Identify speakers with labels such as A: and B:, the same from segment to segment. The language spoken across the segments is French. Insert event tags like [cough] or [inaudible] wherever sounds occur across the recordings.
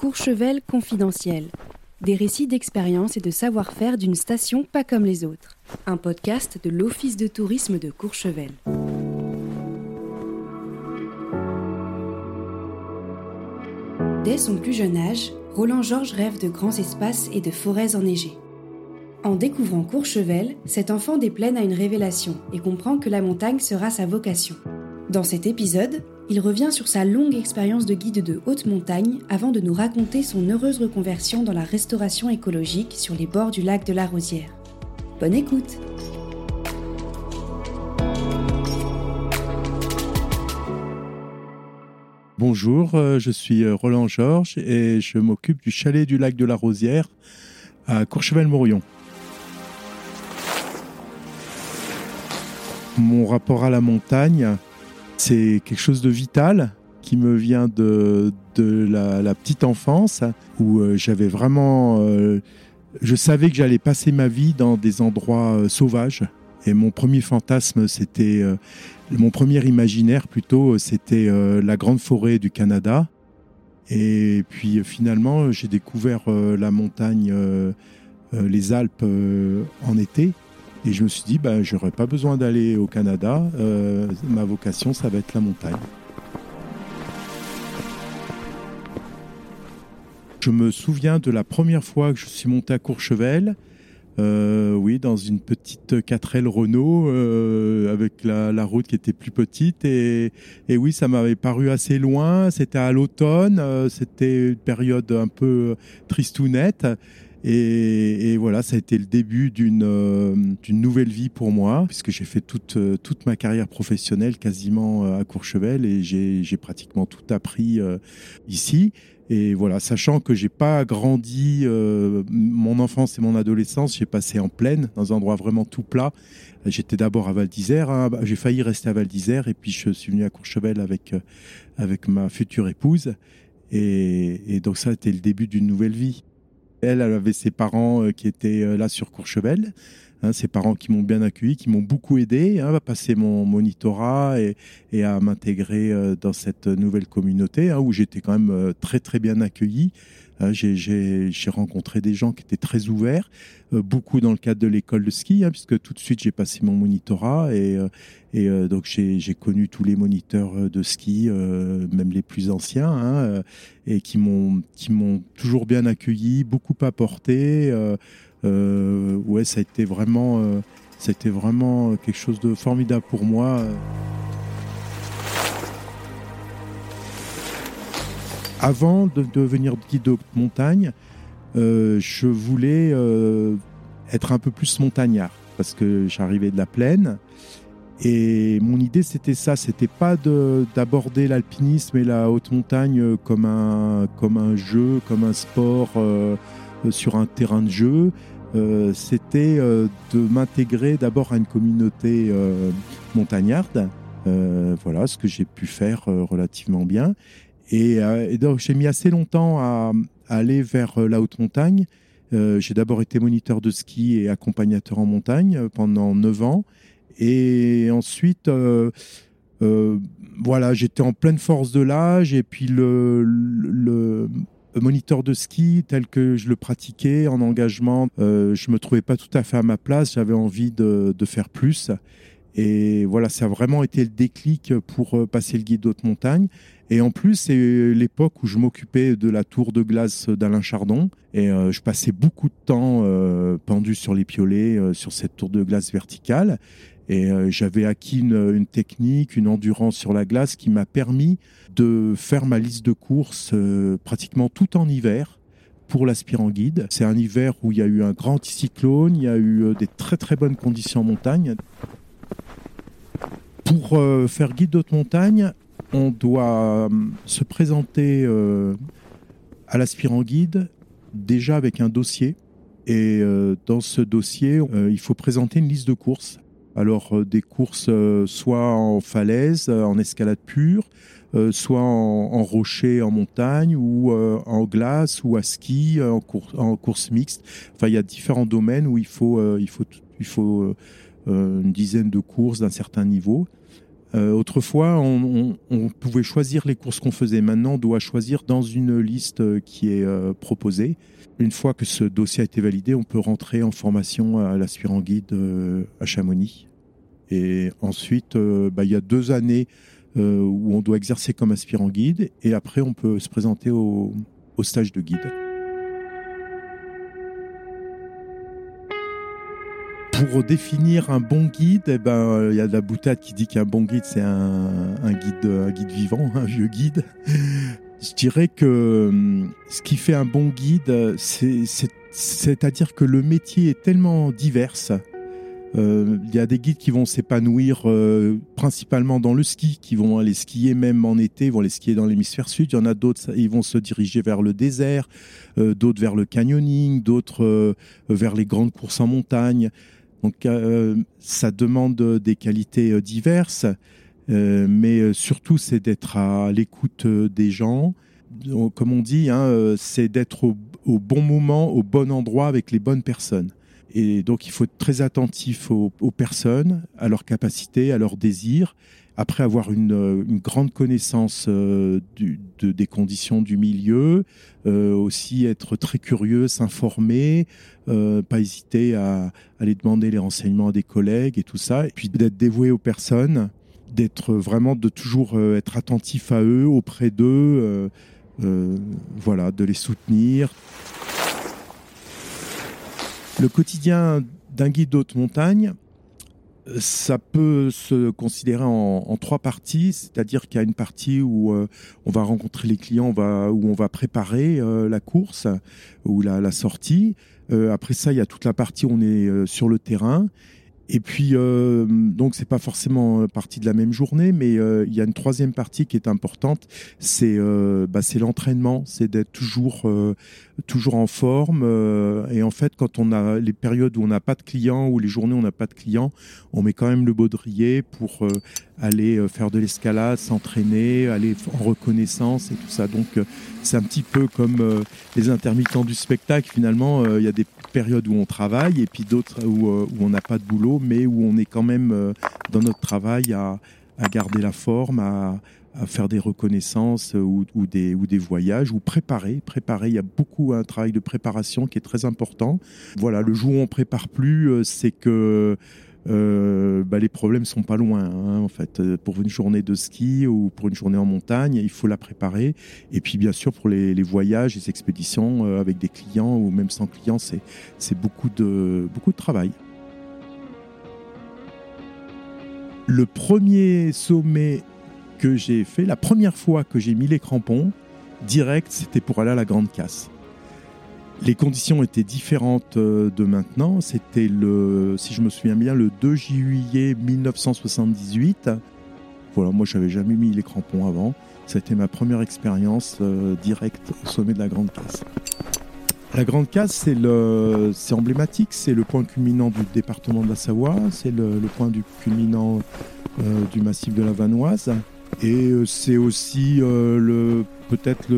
A: Courchevel confidentiel. Des récits d'expérience et de savoir-faire d'une station pas comme les autres. Un podcast de l'Office de tourisme de Courchevel. Dès son plus jeune âge, Roland Georges rêve de grands espaces et de forêts enneigées. En découvrant Courchevel, cet enfant des plaines a une révélation et comprend que la montagne sera sa vocation. Dans cet épisode, il revient sur sa longue expérience de guide de haute montagne avant de nous raconter son heureuse reconversion dans la restauration écologique sur les bords du lac de la Rosière. Bonne écoute
B: Bonjour, euh, je suis euh, Roland Georges et je m'occupe du chalet du lac de la Rosière à Courchevel-Morion. Mon rapport à la montagne, c'est quelque chose de vital qui me vient de, la, petite enfance où euh, j'avais vraiment... Euh, je savais que j'allais passer ma vie dans des endroits euh, sauvages. Et mon premier fantasme, c'était... mon premier imaginaire plutôt, c'était la grande forêt du Canada. Et puis finalement, j'ai découvert la montagne, les Alpes en été. Et je me suis dit, ben, j'aurais pas besoin d'aller au Canada. Euh, ma vocation, ça va être la montagne. Je me souviens de la première fois que je suis monté à Courchevel. Euh, oui, dans une petite 4L Renault euh, avec la, route qui était plus petite et, et oui, ça m'avait paru assez loin. C'était à l'automne, c'était une période un peu tristounette et, voilà, ça a été le début euh, d'une nouvelle vie pour moi, puisque j'ai fait toute, euh, toute ma carrière professionnelle quasiment euh, à Courchevel et j'ai pratiquement tout appris ici. Et voilà, sachant que j'ai pas grandi mon enfance et mon adolescence, j'ai passé en plaine, dans un endroit vraiment tout plat. J'étais d'abord à Val d'Isère, hein. j'ai failli rester à Val d'Isère, et puis je suis venu à Courchevel avec, avec ma future épouse. Et, et donc ça a été le début d'une nouvelle vie. Elle, elle avait ses parents euh, qui étaient euh, là sur Courchevel. Hein, ses parents qui m'ont bien accueilli, qui m'ont beaucoup aidé hein, à passer mon monitorat et, à m'intégrer euh, dans cette nouvelle communauté hein, où j'étais quand même très très bien accueilli. j'ai rencontré des gens qui étaient très ouverts, beaucoup dans le cadre de l'école de ski, puisque tout de suite j'ai passé mon monitorat et, et donc j'ai connu tous les moniteurs de ski, même les plus anciens, et qui m'ont toujours bien accueilli, beaucoup apporté. Euh, ouais, ça a été vraiment, euh, ça a été vraiment quelque chose de formidable pour moi. Avant de devenir guide de montagne, euh, je voulais être un peu plus montagnard parce que j'arrivais de la plaine. Et mon idée, c'était ça, c'était pas d'aborder l'alpinisme et la haute montagne comme un, comme un jeu, comme un sport sur un terrain de jeu, euh, c'était euh, de m'intégrer d'abord à une communauté euh, montagnarde. voilà ce que j'ai pu faire relativement bien. Et, donc j'ai mis assez longtemps à, aller vers la haute montagne. j'ai d'abord été moniteur de ski et accompagnateur en montagne pendant 9 ans. Et ensuite, voilà, j'étais en pleine force de l'âge. Et puis le, moniteur de ski tel que je le pratiquais en engagement, euh, je me trouvais pas tout à fait à ma place. J'avais envie de, faire plus. Et voilà, ça a vraiment été le déclic pour euh, passer le guide d'autres montagne. Et en plus, c'est l'époque où je m'occupais de la tour de glace d'Alain Chardon. Et euh, je passais beaucoup de temps pendu sur les piolets sur cette tour de glace verticale. Et euh, j'avais acquis une, technique, une endurance sur la glace qui m'a permis de faire ma liste de courses euh, pratiquement tout en hiver pour l'aspirant guide. C'est un hiver où il y a eu un grand anticyclone, il y a eu euh, des très très bonnes conditions en montagne. Pour faire guide d'autres montagne, on doit se présenter à l'aspirant guide déjà avec un dossier. Et dans ce dossier, il faut présenter une liste de courses alors euh, des courses euh, soit en falaise, euh, en escalade pure, soit en, rocher, en montagne, ou en glace, ou à ski, en, course mixte. Enfin, il y a différents domaines où il faut, une dizaine de courses d'un certain niveau. Euh, autrefois, on, pouvait choisir les courses qu'on faisait. Maintenant, on doit choisir dans une liste qui est proposée. Une fois que ce dossier a été validé, on peut rentrer en formation à l'aspirant guide à Chamonix. Et ensuite, bah, il y a deux années où on doit exercer comme aspirant guide. Et après, on peut se présenter au stage de guide. Pour définir un bon guide, eh ben, il y a de la boutade qui dit qu'un bon guide, c'est un, guide, un guide vivant, [laughs] un vieux guide. Je dirais que hum, ce qui fait un bon guide, c'est-à-dire que le métier est tellement divers. Euh, il y a des guides qui vont s'épanouir euh, principalement dans le ski, qui vont aller skier même en été, vont aller skier dans l'hémisphère sud. Il y en a d'autres, ils vont se diriger vers le désert, euh, d'autres vers le canyoning, d'autres vers les grandes courses en montagne. Donc euh, ça demande des qualités euh, diverses, euh, mais surtout c'est d'être à l'écoute des gens. Comme on dit, hein, c'est d'être au, bon moment, au bon endroit avec les bonnes personnes. Et donc il faut être très attentif aux, aux personnes, à leurs capacités, à leurs désirs, après avoir une, euh, grande connaissance euh, des conditions du milieu, euh, aussi être très curieux, s'informer, pas hésiter à, aller demander les renseignements à des collègues et tout ça, et puis d'être dévoué aux personnes, d'être vraiment de toujours être attentif à eux, auprès d'eux, voilà, de les soutenir. Le quotidien d'un guide d'haute montagne, ça peut se considérer en, trois parties, c'est-à-dire qu'il y a une partie où euh, on va rencontrer les clients, où on va préparer euh, la course ou la, sortie. Euh, après ça, il y a toute la partie où on est sur le terrain. Et puis, euh, donc, c'est pas forcément partie de la même journée, mais il y a une troisième partie qui est importante, c'est bah, l'entraînement, c'est d'être toujours toujours en forme. Euh, et en fait, quand on a les périodes où on n'a pas de clients ou les journées où on n'a pas de clients, on met quand même le baudrier pour euh, aller euh, faire de l'escalade, s'entraîner, aller en reconnaissance et tout ça. Donc, c'est un petit peu comme les intermittents du spectacle. Finalement, il y a des périodes où on travaille et puis d'autres où, où on n'a pas de boulot, mais où on est quand même dans notre travail à, à garder la forme, à, à faire des reconnaissances ou, des, ou des voyages ou préparer. Préparer, il y a beaucoup un travail de préparation qui est très important. Voilà, le jour où on prépare plus, euh, c'est que euh, bah, les problèmes sont pas loin. Hein, en fait, pour une journée de ski ou pour une journée en montagne, il faut la préparer. Et puis bien sûr pour les, voyages, les expéditions euh, avec des clients ou même sans clients, c'est beaucoup de beaucoup de travail. Le premier sommet que j'ai fait, la première fois que j'ai mis les crampons, direct, c'était pour aller à la Grande Casse. Les conditions étaient différentes euh, de maintenant. C'était le, si je me souviens bien, le 2 juillet 1978. Voilà, moi, j'avais jamais mis les crampons avant. C'était ma première expérience euh, directe au sommet de la Grande Casse. La Grande Casse, c'est emblématique. C'est le point culminant du département de la Savoie. C'est le, point du culminant euh, du massif de la Vanoise. Et euh, c'est aussi euh, le, peut-être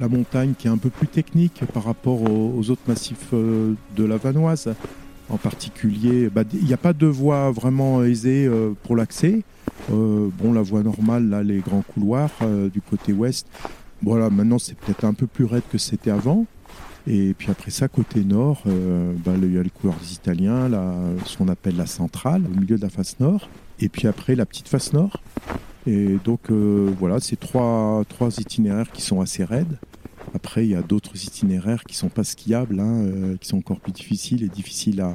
B: la montagne qui est un peu plus technique par rapport aux, autres massifs euh, de la Vanoise. En particulier, bah, il n'y a pas de voie vraiment aisée pour l'accès. bon, la voie normale, là, les grands couloirs du côté ouest. Voilà, maintenant c'est peut-être un peu plus raide que c'était avant. Et puis après ça, côté nord, bah, il y a les couloirs des Italiens, ce qu'on appelle la centrale, au milieu de la face nord. Et puis après, la petite face nord. Et donc euh, voilà, c'est trois, trois itinéraires qui sont assez raides. Après, il y a d'autres itinéraires qui sont pas skiables, hein, euh, qui sont encore plus difficiles et difficiles à,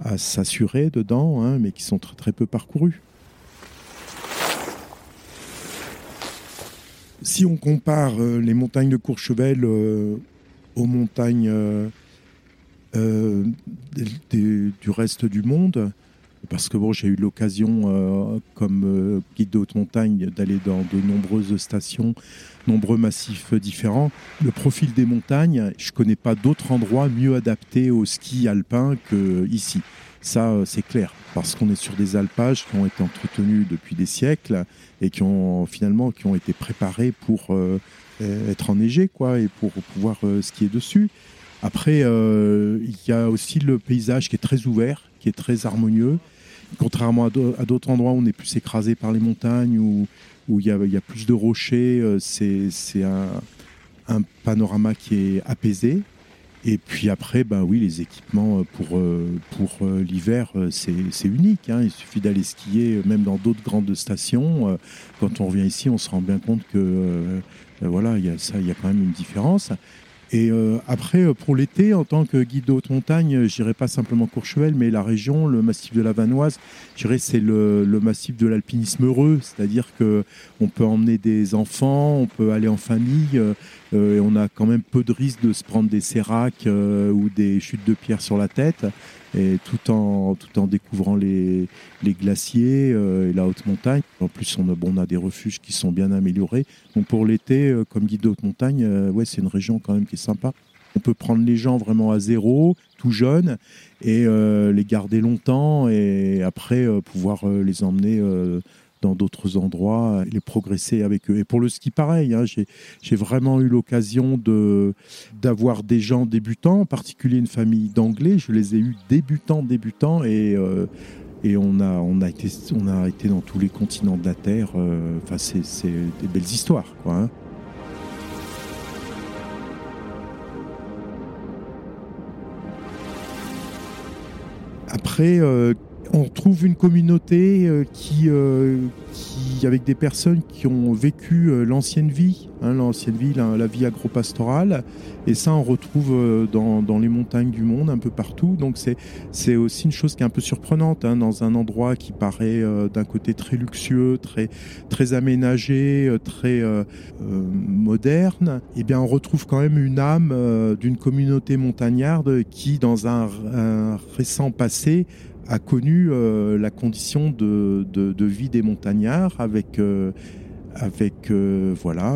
B: à s'assurer dedans, hein, mais qui sont très, très peu parcourus. Si on compare euh, les montagnes de Courchevel aux montagnes du reste du monde, parce que bon, j'ai eu l'occasion, euh, comme euh, guide de haute montagne, d'aller dans de nombreuses stations, nombreux massifs différents. Le profil des montagnes, je connais pas d'autres endroits mieux adaptés au ski alpin que ici. Ça, euh, c'est clair, parce qu'on est sur des alpages qui ont été entretenus depuis des siècles et qui ont finalement qui ont été préparés pour être enneigés, quoi, et pour pouvoir skier dessus. Après, il y a aussi le paysage qui est très ouvert, qui est très harmonieux contrairement à d'autres endroits où on est plus écrasé par les montagnes, où il y a, plus de rochers, c'est un, panorama qui est apaisé. Et puis après, bah oui, les équipements pour, pour l'hiver, c'est unique. Hein. Il suffit d'aller skier, même dans d'autres grandes stations. Quand on revient ici, on se rend bien compte que voilà, il y a ça, il y a quand même une différence. Et euh, après, euh, pour l'été, en tant que guide de haute montagne, je dirais pas simplement Courchevel, mais la région, le massif de la Vanoise, je dirais c'est le, massif de l'alpinisme heureux, c'est-à-dire que on peut emmener des enfants, on peut aller en famille, euh, et on a quand même peu de risques de se prendre des séracs ou des chutes de pierre sur la tête et tout en, découvrant les, glaciers euh, et la haute montagne. En plus, on a, bon, des refuges qui sont bien améliorés. Donc pour l'été, euh, comme guide de haute montagne, euh, ouais, c'est une région quand même qui est sympa. On peut prendre les gens vraiment à zéro, tout jeunes, et les garder longtemps, et après pouvoir les emmener dans d'autres endroits, les progresser avec eux. Et pour le ski, pareil, hein, j'ai vraiment eu l'occasion d'avoir des gens débutants, en particulier une famille d'anglais. Je les ai eus débutants, débutants, et euh, et on a on a été on a été dans tous les continents de la terre. Euh, enfin, c'est des belles histoires, quoi. Hein. Après, euh, on trouve une communauté euh, qui, euh, qui, avec des personnes qui ont vécu euh, l'ancienne vie, hein, l'ancienne vie, la, vie agro-pastorale, et ça on retrouve dans, les montagnes du monde, un peu partout. Donc c'est aussi une chose qui est un peu surprenante hein, dans un endroit qui paraît d'un côté très luxueux, très très aménagé, très moderne. Et eh bien on retrouve quand même une âme d'une communauté montagnarde qui, dans un récent passé, a connu euh, la condition de, de, vie des montagnards avec euh, avec euh, voilà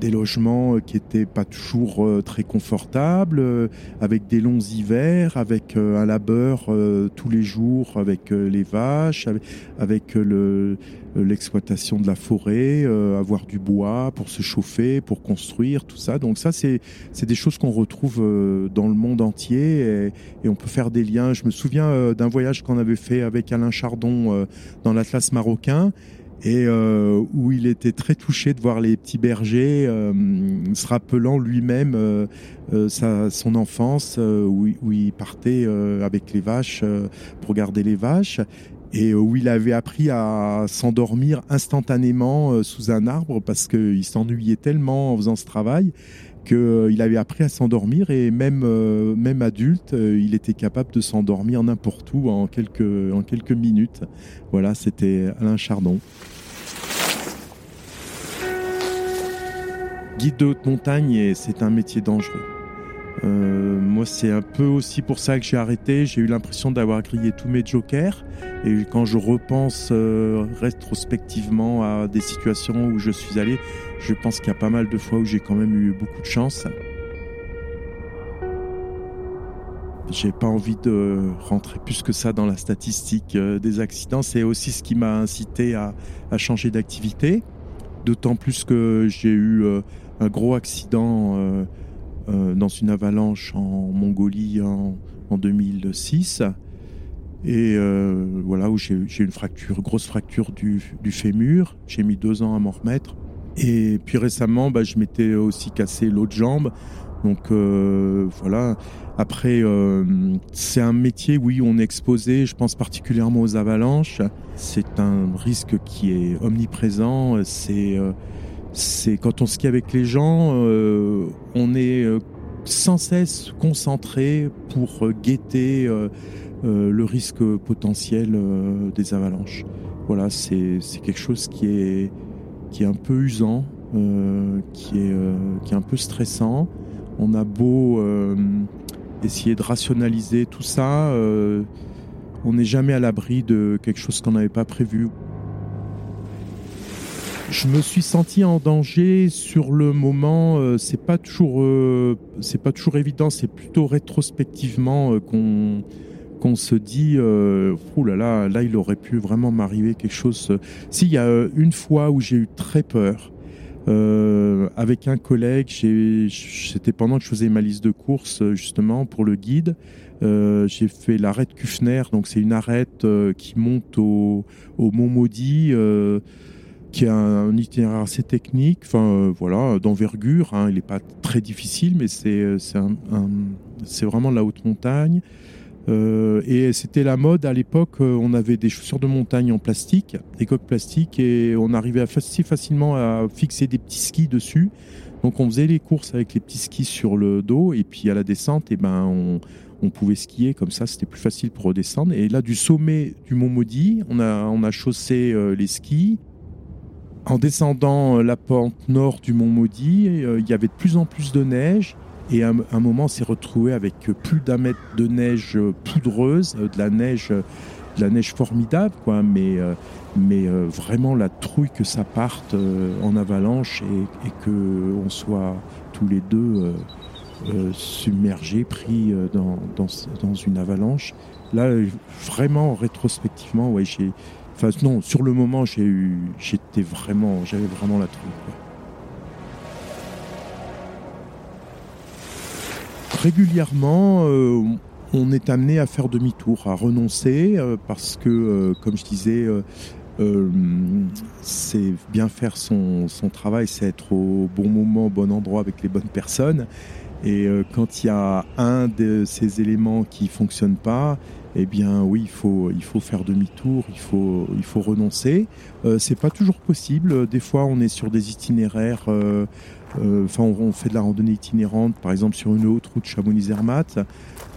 B: des logements qui étaient pas toujours très confortables, avec des longs hivers, avec un labeur tous les jours avec les vaches, avec le l'exploitation de la forêt, euh, avoir du bois pour se chauffer, pour construire, tout ça. Donc ça, c'est des choses qu'on retrouve euh, dans le monde entier et, on peut faire des liens. Je me souviens euh, d'un voyage qu'on avait fait avec Alain Chardon dans l'Atlas marocain et où il était très touché de voir les petits bergers, se rappelant lui-même son enfance où, où, il partait avec les vaches pour garder les vaches et euh, où il avait appris à s'endormir instantanément euh, sous un arbre parce qu'il s'ennuyait tellement en faisant ce travail qu'il euh, avait appris à s'endormir et même, même adulte, il était capable de s'endormir n'importe où en quelques, en quelques minutes. Voilà, c'était Alain Chardon. De haute montagne, c'est un métier dangereux. Euh, moi, c'est un peu aussi pour ça que j'ai arrêté. J'ai eu l'impression d'avoir grillé tous mes jokers. Et quand je repense euh, rétrospectivement à des situations où je suis allé, je pense qu'il y a pas mal de fois où j'ai quand même eu beaucoup de chance. J'ai pas envie de rentrer plus que ça dans la statistique euh, des accidents. C'est aussi ce qui m'a incité à changer d'activité. D'autant plus que j'ai eu un gros accident euh, dans une avalanche en Mongolie en, 2006. Et euh, voilà, où j'ai une fracture, grosse fracture du, fémur. J'ai mis deux ans à m'en remettre. Et puis récemment, bah, je m'étais aussi cassé l'autre jambe. Donc euh, voilà. Après, c'est un métier, oui, on est exposé. Je pense particulièrement aux avalanches. C'est un risque qui est omniprésent. C'est c'est quand on skie avec les gens, euh, on est euh, sans cesse concentré pour euh, guetter le risque potentiel des avalanches. Voilà, c'est quelque chose qui est, un peu usant, qui est un peu stressant. On a beau essayer de rationaliser tout ça, on n'est jamais à l'abri de quelque chose qu'on n'avait pas prévu. Je me suis senti en danger sur le moment. Euh, c'est pas toujours, euh, c'est pas toujours évident. C'est plutôt rétrospectivement euh, qu'on qu'on se dit, euh, là là, là, il aurait pu vraiment m'arriver quelque chose. S'il y a une fois où j'ai eu très peur, avec un collègue, c'était pendant que je faisais ma liste de courses justement pour le guide. j'ai fait l'arête Kufner, donc c'est une arête qui monte au, au Mont Maudit qui a un itinéraire assez technique, enfin euh, voilà, d'envergure. Hein. il n'est pas très difficile, mais c'est euh, vraiment la haute montagne. Euh, et c'était la mode à l'époque. On avait des chaussures de montagne en plastique, des coques plastiques, et on arrivait assez facilement à fixer des petits skis dessus. Donc on faisait les courses avec les petits skis sur le dos, et puis à la descente, et eh ben on, pouvait skier comme ça, c'était plus facile pour redescendre. Et là, du sommet du Mont Maudit, on a chaussé les skis, en descendant euh, la pente nord du Mont Maudit, euh, il y avait de plus en plus de neige. Et à un moment, on s'est retrouvé avec plus d'un mètre de neige poudreuse, euh, de la neige, de la neige formidable, quoi. Mais, vraiment la trouille que ça parte en avalanche et, et que on soit tous les deux submergés, pris dans, dans, dans, une avalanche. Là, vraiment, rétrospectivement, ouais, j'ai Enfin, non, sur le moment, j'ai eu, j'étais vraiment, j'avais vraiment la trouille. Régulièrement, euh, on est amené à faire demi-tour, à renoncer, euh, parce que, euh, comme je disais, c'est bien faire son, son travail, c'est être au bon moment, au bon endroit avec les bonnes personnes. Et quand il y a un de ces éléments qui fonctionne pas, eh bien oui, il faut, il faut faire demi-tour, il faut, renoncer. Euh, c'est pas toujours possible. Des fois, on est sur des itinéraires. Euh, euh, enfin, on, fait de la randonnée itinérante, par exemple sur une haute route Chamonix-Zermatt.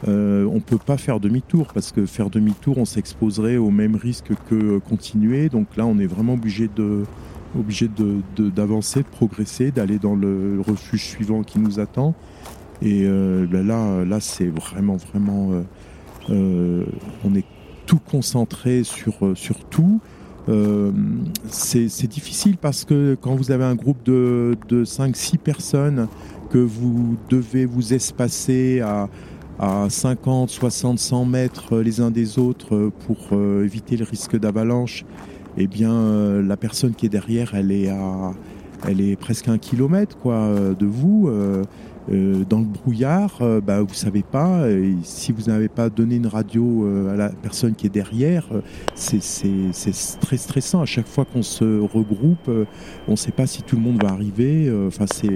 B: Euh, on peut pas faire demi-tour parce que faire demi-tour, on s'exposerait au même risque que continuer. Donc là, on est vraiment obligé obligé de, d'avancer, de, progresser, d'aller dans le refuge suivant qui nous attend. Et là, là, c'est vraiment, vraiment on est tout concentré sur, euh, sur tout. Euh, c'est difficile parce que quand vous avez un groupe de, de 5-6 personnes que vous devez vous espacer à, à 50, 60, 100 mètres les uns des autres pour éviter le risque d'avalanche, eh bien la personne qui est derrière, elle est à, elle est presque un kilomètre quoi de vous. Euh, dans le brouillard, euh, bah, vous savez pas. si vous n'avez pas donné une radio euh, à la personne qui est derrière, c'est très stressant. À chaque fois qu'on se regroupe, on ne sait pas si tout le monde va arriver. Il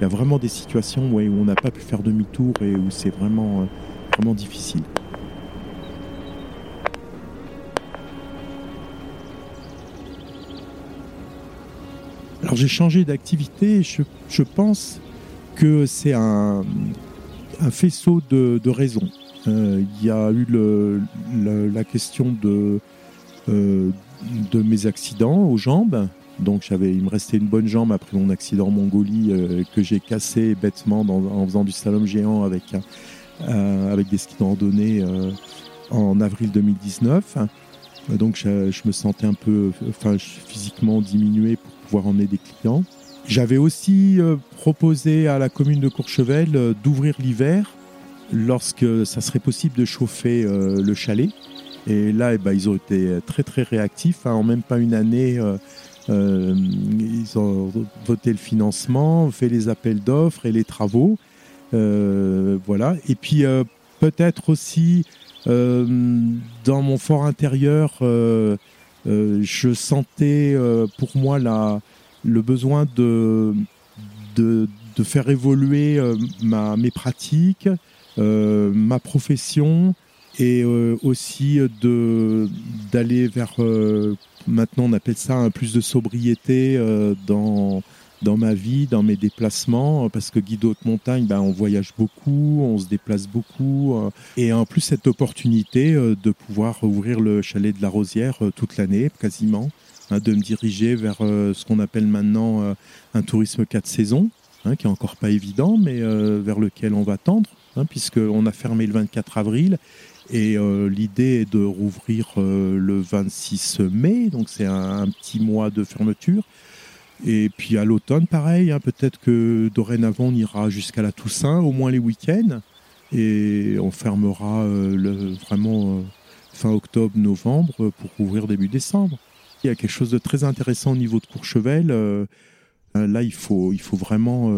B: y a vraiment des situations où on n'a pas pu faire demi-tour et où c'est vraiment vraiment difficile. Alors j'ai changé d'activité, je pense que c'est un, faisceau de, raisons. Euh, il y a eu la question de, euh, de mes accidents aux jambes. Donc il me restait une bonne jambe après mon accident en Mongolie euh, que j'ai cassé bêtement en faisant du slalom géant avec, des skis de en avril 2019. Donc je, je, me sentais un peu enfin, physiquement diminué pour pouvoir emmener des clients. J'avais aussi euh, proposé à la commune de Courchevel euh, d'ouvrir l'hiver lorsque ça serait possible de chauffer euh, le chalet. Et là, eh ben, ils ont été très très réactifs. Hein. En même pas une année, ils ont voté le financement, fait les appels d'offres et les travaux. voilà. Et puis peut-être aussi dans mon fort intérieur, je sentais pour moi la le besoin de, de, faire évoluer euh, ma, mes pratiques, euh, ma profession et euh, aussi de d'aller vers maintenant on appelle ça un plus de sobriété dans dans ma vie, dans mes déplacements, parce que guide haute montagne, ben, on voyage beaucoup, on se déplace beaucoup, et en plus cette opportunité de pouvoir ouvrir le chalet de la Rosière toute l'année, quasiment, de me diriger vers euh, ce qu'on appelle maintenant euh, un tourisme 4 saisons, hein, qui est encore pas évident, mais euh, vers lequel on va tendre, hein, puisqu'on a fermé le 24 avril. Et l'idée est de rouvrir le 26 mai, donc c'est un, petit mois de fermeture. Et puis à l'automne, pareil, peut-être que dorénavant on ira jusqu'à la Toussaint, au moins les week-ends, et on fermera vraiment fin octobre-novembre pour rouvrir début décembre. Il y a quelque chose de très intéressant au niveau de Courchevel. Euh, Là, il faut, il faut vraiment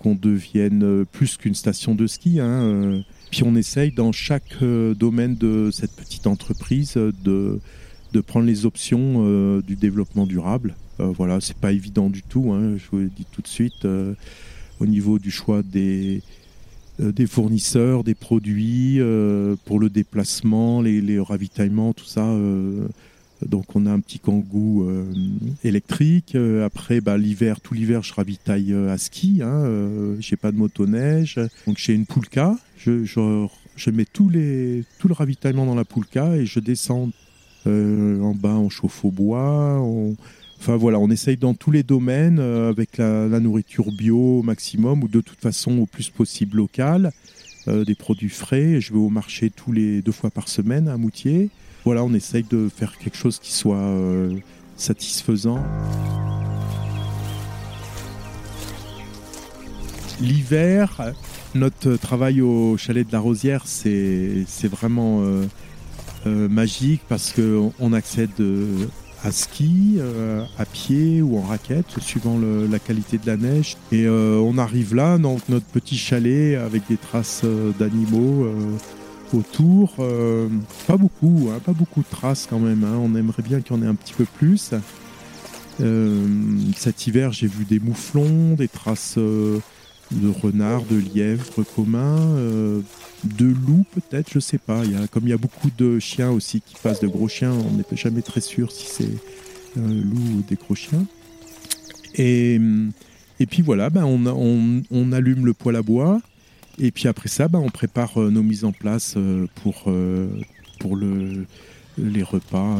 B: qu'on devienne plus qu'une station de ski. Hein. Puis on essaye dans chaque domaine de cette petite entreprise de, de prendre les options du développement durable. voilà, c'est pas évident du tout. Hein, je vous le dis tout de suite. au niveau du choix des, euh, des fournisseurs, des produits euh, pour le déplacement, les, ravitaillements, tout ça. Euh, donc on a un petit kangou électrique. après, bah, l'hiver, tout l'hiver, je ravitaille à ski. Hein, j'ai pas de motoneige. Donc j'ai une poulka. Je, mets tout le ravitaillement dans la poulka et je descends en bas, on chauffe au bois. Enfin voilà, on essaye dans tous les domaines euh, avec la, nourriture bio au maximum ou de toute façon au plus possible local, euh, des produits frais. Je vais au marché tous les deux fois par semaine à Moutier. Voilà, on essaye de faire quelque chose qui soit euh, satisfaisant. L'hiver, notre travail au chalet de la Rosière, c'est vraiment magique parce qu'on accède à ski, euh, à pied ou en raquette, suivant la qualité de la neige. Et euh, on arrive là, dans notre petit chalet, avec des traces euh, d'animaux autour. pas beaucoup, hein, pas beaucoup de traces quand même. Hein. On aimerait bien qu'il y en ait un petit peu plus. cet hiver, j'ai vu des mouflons, des traces de renards, de lièvres communs, euh, de loups peut-être, je sais pas. Comme il y a beaucoup de chiens aussi qui passent, de gros chiens, on n'est jamais très sûr si c'est un loup ou des gros chiens. Et, et puis voilà, ben on, on, allume le poêle à bois. Et puis après ça, ben on prépare euh, nos mises en place euh, pour, pour le, les repas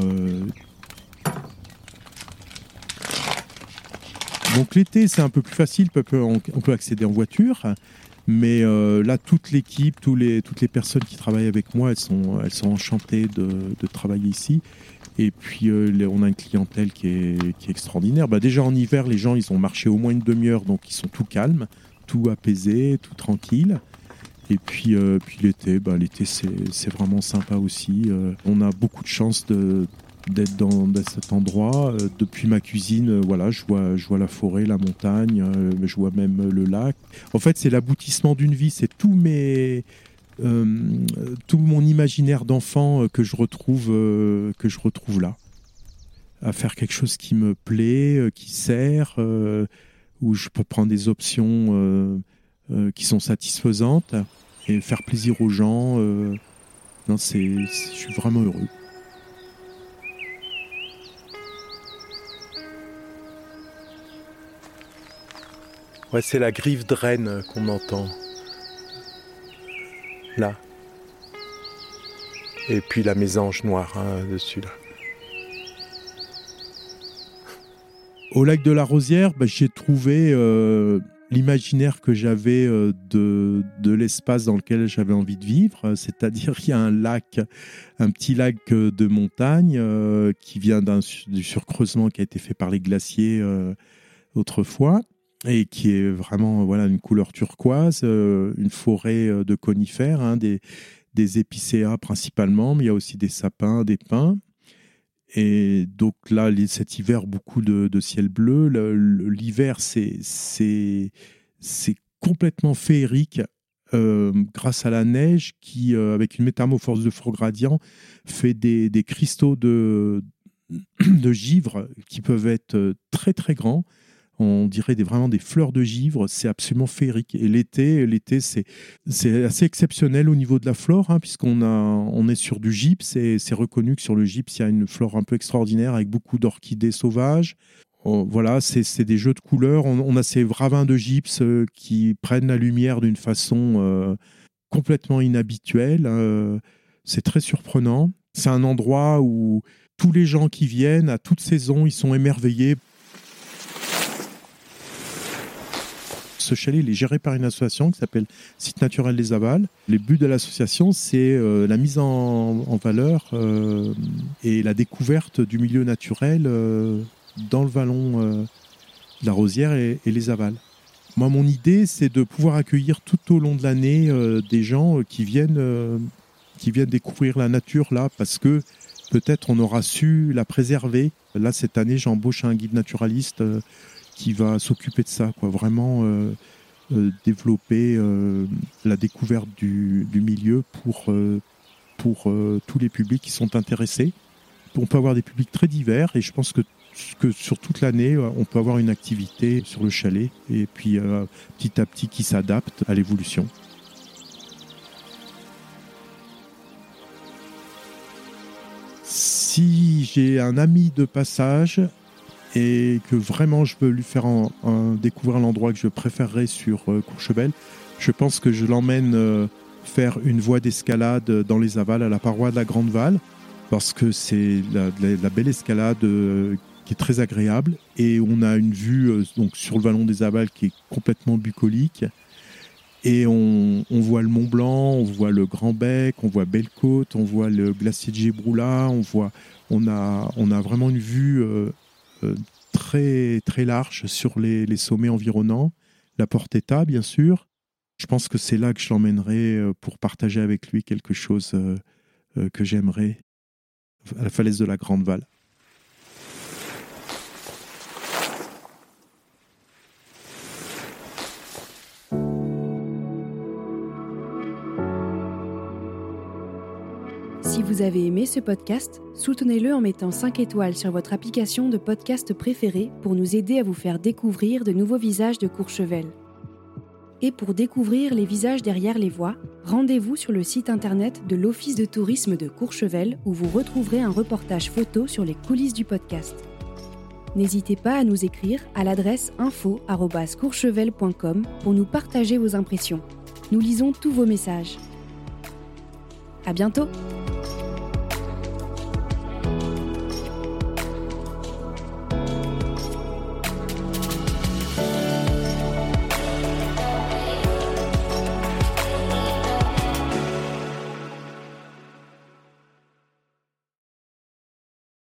B: Donc l'été, c'est un peu plus facile, on peut accéder en voiture. Mais euh, là, toute l'équipe, toutes les personnes qui travaillent avec moi, elles sont, enchantées de, travailler ici. Et puis, euh, on a une clientèle qui est, extraordinaire. Bah, déjà en hiver, les gens, ils ont marché au moins une demi-heure, donc ils sont tout calmes, tout apaisés, tout tranquilles. Et puis, euh, puis l'été, bah, l'été c'est vraiment sympa aussi. on a beaucoup de chance de, d'être dans, cet endroit. Euh, depuis ma cuisine, euh, voilà, je vois, je vois la forêt, la montagne, euh, je vois même le lac. En fait, c'est l'aboutissement d'une vie. C'est tout mes tout mon imaginaire d'enfant que je retrouve que je retrouve là à faire quelque chose qui me plaît qui sert où je peux prendre des options qui sont satisfaisantes et faire plaisir aux gens non c'est je suis vraiment heureux Ouais, c'est la griffe de Rennes qu'on entend. Là. Et puis la mésange noire hein, dessus là. Au lac de la Rosière, bah, j'ai trouvé euh, l'imaginaire que j'avais euh, de, de l'espace dans lequel j'avais envie de vivre. C'est-à-dire qu'il y a un lac, un petit lac euh, de montagne qui vient du surcreusement qui a été fait par les glaciers autrefois et qui est vraiment voilà une couleur turquoise, euh, une forêt euh, de conifères, hein, des épicéas principalement, mais il y a aussi des sapins, des pins. Et donc là, cet hiver, beaucoup de, ciel bleu. L'hiver, c'est complètement féerique euh, grâce à la neige qui, avec une métamorphose de fort gradient, fait des, des cristaux de, de givre qui peuvent être très très grands on dirait des, vraiment des fleurs de givre, c'est absolument féerique. Et l'été, l'été c'est, assez exceptionnel au niveau de la flore, hein, puisqu'on on est sur du gypse, et c'est reconnu que sur le gypse, il y a une flore un peu extraordinaire avec beaucoup d'orchidées sauvages. Oh, voilà, c'est, des jeux de couleurs. On, a ces ravins de gypse euh, qui prennent la lumière d'une façon euh, complètement inhabituelle. Euh, c'est très surprenant. C'est un endroit où tous les gens qui viennent à toute saison, ils sont émerveillés Ce chalet est géré par une association qui s'appelle Site naturel des Avals. Le but de l'association, c'est euh, la mise en, valeur euh, et la découverte du milieu naturel euh, dans le vallon de la Rosière et, les Avals. Moi, mon idée, c'est de pouvoir accueillir tout au long de l'année des gens qui viennent, qui viennent découvrir la nature là, parce que peut-être on aura su la préserver. Là, cette année, j'embauche un guide naturaliste qui va s'occuper de ça, quoi. Vraiment développer la découverte du, du milieu pour, pour tous les publics qui sont intéressés. On peut avoir des publics très divers et je pense que que sur toute l'année, on peut avoir une activité sur le chalet et puis petit à petit qui s'adapte à l'évolution. si j'ai un ami de passage et que vraiment je veux lui faire découvrir l'endroit que je préférerais sur euh, Courchevel, je pense que je l'emmène euh, faire une voie d'escalade dans les avals à la paroi de la Grande Val parce que c'est la, belle escalade euh, qui est très agréable. Et on a une vue donc sur le vallon des avals qui est complètement bucolique. Et on, voit le Mont Blanc, on voit le Grand Bec, on voit Belle-Côte, on voit le glacier de Gébroula, on voit, on a, on a vraiment une vue euh, très très large sur les, sommets environnants. La Porte État, bien sûr. Je pense que c'est là que je l'emmènerai euh, pour partager avec lui quelque chose que j'aimerais à la falaise de la Grande Val.
A: Si vous avez aimé ce podcast, soutenez-le en mettant 5 étoiles sur votre application de podcast préférée pour nous aider à vous faire découvrir de nouveaux visages de Courchevel. Et pour découvrir les visages derrière les voix, rendez-vous sur le site internet de l'Office de tourisme de Courchevel où vous retrouverez un reportage photo sur les coulisses du podcast. N'hésitez pas à nous écrire à l'adresse info@courchevel.com pour nous partager vos impressions. Nous lisons tous vos messages. À bientôt!